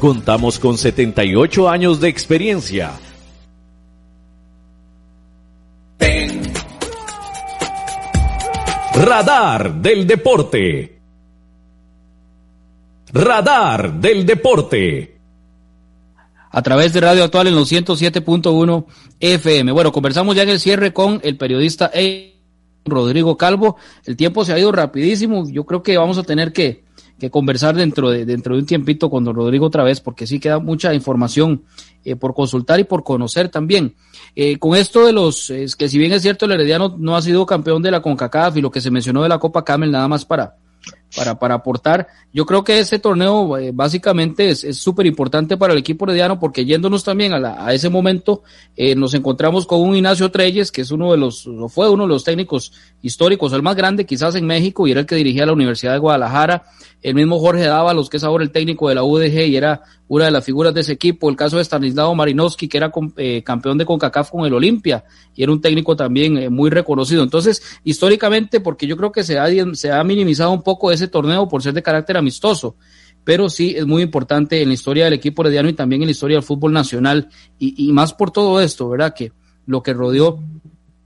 Contamos con 78 años de experiencia. Radar del deporte. Radar del deporte. A través de Radio Actual en los 107.1 FM. Bueno, conversamos ya en el cierre con el periodista Rodrigo Calvo. El tiempo se ha ido rapidísimo. Yo creo que vamos a tener que, que conversar dentro de, dentro de un tiempito con don Rodrigo otra vez, porque sí queda mucha información eh, por consultar y por conocer también. Eh, con esto de los, es que si bien es cierto, el Herediano no ha sido campeón de la CONCACAF y lo que se mencionó de la Copa Camel, nada más para, para, para aportar. Yo creo que ese torneo eh, básicamente es súper importante para el equipo herediano porque yéndonos también a, a ese momento eh, nos encontramos con un Ignacio Treyes que es uno de los, fue uno de los técnicos históricos, el más grande quizás en México y era el que dirigía la Universidad de Guadalajara, el mismo Jorge Dávalos que es ahora el técnico de la UDG y era una de las figuras de ese equipo, el caso de Stanislao Marinowski que era eh, campeón de CONCACAF con el Olimpia y era un técnico también eh, muy reconocido. Entonces, históricamente, porque yo creo que se ha, minimizado un poco ese torneo por ser de carácter amistoso, pero sí es muy importante en la historia del equipo herediano y también en la historia del fútbol nacional y, y más por todo esto, ¿verdad? Que lo que rodeó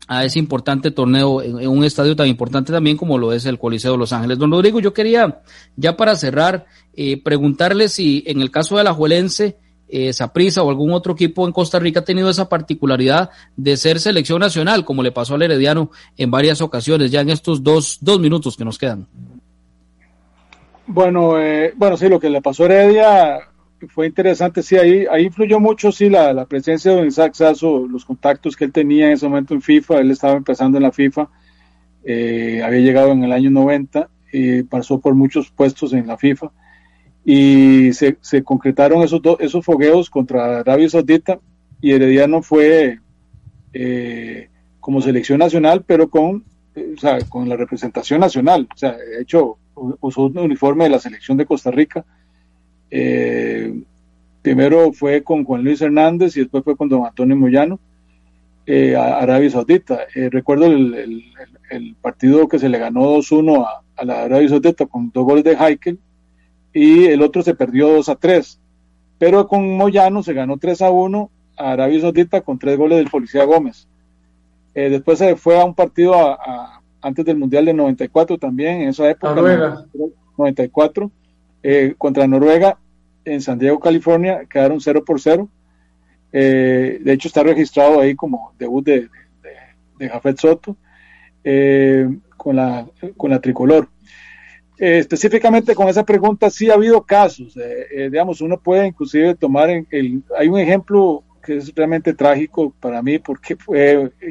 a ese importante torneo en, un estadio tan importante también como lo es el Coliseo de Los Ángeles. Don Rodrigo, yo quería, ya para cerrar, eh, preguntarle si en el caso de la Juelense, eh, o algún otro equipo en Costa Rica ha tenido esa particularidad de ser selección nacional, como le pasó al Herediano en varias ocasiones, ya en estos dos, dos minutos que nos quedan. Bueno, eh, bueno, sí, lo que le pasó a Heredia fue interesante, sí, ahí, ahí influyó mucho, sí, la, la presencia de don Isaac Sasso, los contactos que él tenía en ese momento en FIFA, él estaba empezando en la FIFA, eh, había llegado en el año 90 y pasó por muchos puestos en la FIFA y se, se concretaron esos, do, esos fogueos contra Arabia Saudita y Herediano fue eh, como selección nacional, pero con, eh, con la representación nacional, o sea, de hecho usó un uniforme de la selección de Costa Rica, eh, primero fue con Juan Luis Hernández y después fue con don Antonio Moyano eh, a Arabia Saudita. Eh, recuerdo el, el, el, partido que se le ganó 2-1 a, a, la Arabia Saudita con dos goles de Heikel y el otro se perdió 2-3. Pero con Moyano se ganó 3-1 a Arabia Saudita con tres goles del Policía Gómez. Eh, después se fue a un partido a, a, antes del Mundial de 94 también, en esa época. Noruega. 94 eh, contra Noruega en San Diego, California, quedaron 0 por 0. Eh, de hecho, está registrado ahí como debut de, de, Jafet Soto eh, con, la, con la tricolor. Eh, específicamente con esa pregunta, sí ha habido casos. Eh, digamos, uno puede inclusive tomar en el. Hay un ejemplo que es realmente trágico para mí, porque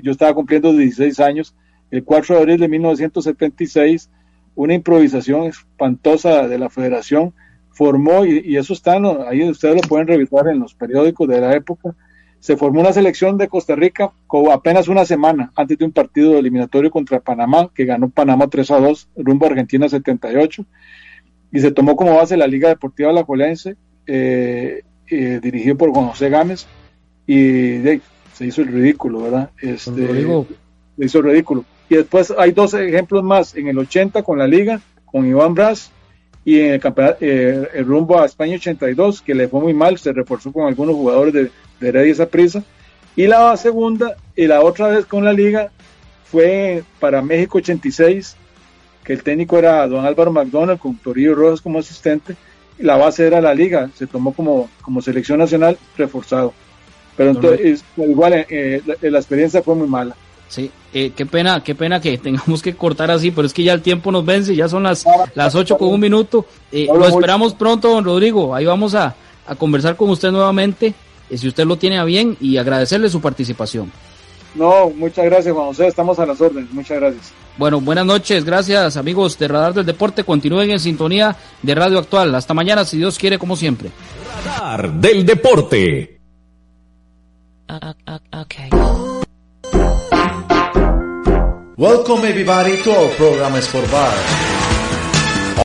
yo estaba cumpliendo 16 años, el 4 de abril de 1976 una improvisación espantosa de la federación, formó, y, y eso está, ¿no? ahí ustedes lo pueden revisar en los periódicos de la época, se formó una selección de Costa Rica con apenas una semana antes de un partido eliminatorio contra Panamá, que ganó Panamá 3 a 2, rumbo a Argentina 78, y se tomó como base la Liga Deportiva Alajuelense, eh, eh, dirigido por Juan José Gámez, y de, se hizo el ridículo, ¿verdad? Este, se hizo el ridículo y después hay dos ejemplos más en el 80 con la liga, con Iván Brás y en el, campeonato, eh, el rumbo a España 82, que le fue muy mal, se reforzó con algunos jugadores de, de Heredia esa prisa. Y la segunda, y la otra vez con la liga, fue para México 86, que el técnico era don Álvaro McDonald, con Torillo Rojas como asistente, y la base era la liga, se tomó como, como selección nacional reforzado. Pero entonces, igual, eh, eh, la, experiencia fue muy mala. Sí, eh, qué pena, qué pena que tengamos que cortar así, pero es que ya el tiempo nos vence, ya son las, las 8 con un minuto. lo esperamos pronto, don Rodrigo. Ahí vamos a, a conversar con usted nuevamente, si usted lo tiene a bien, y agradecerle su participación. No, muchas gracias, Juan José. Estamos a las órdenes. Muchas gracias. Bueno, buenas noches. Gracias, amigos de Radar del Deporte. Continúen en sintonía de Radio Actual. Hasta mañana, si Dios quiere, como siempre. Radar del Deporte. okay. Welcome everybody to our program Bar.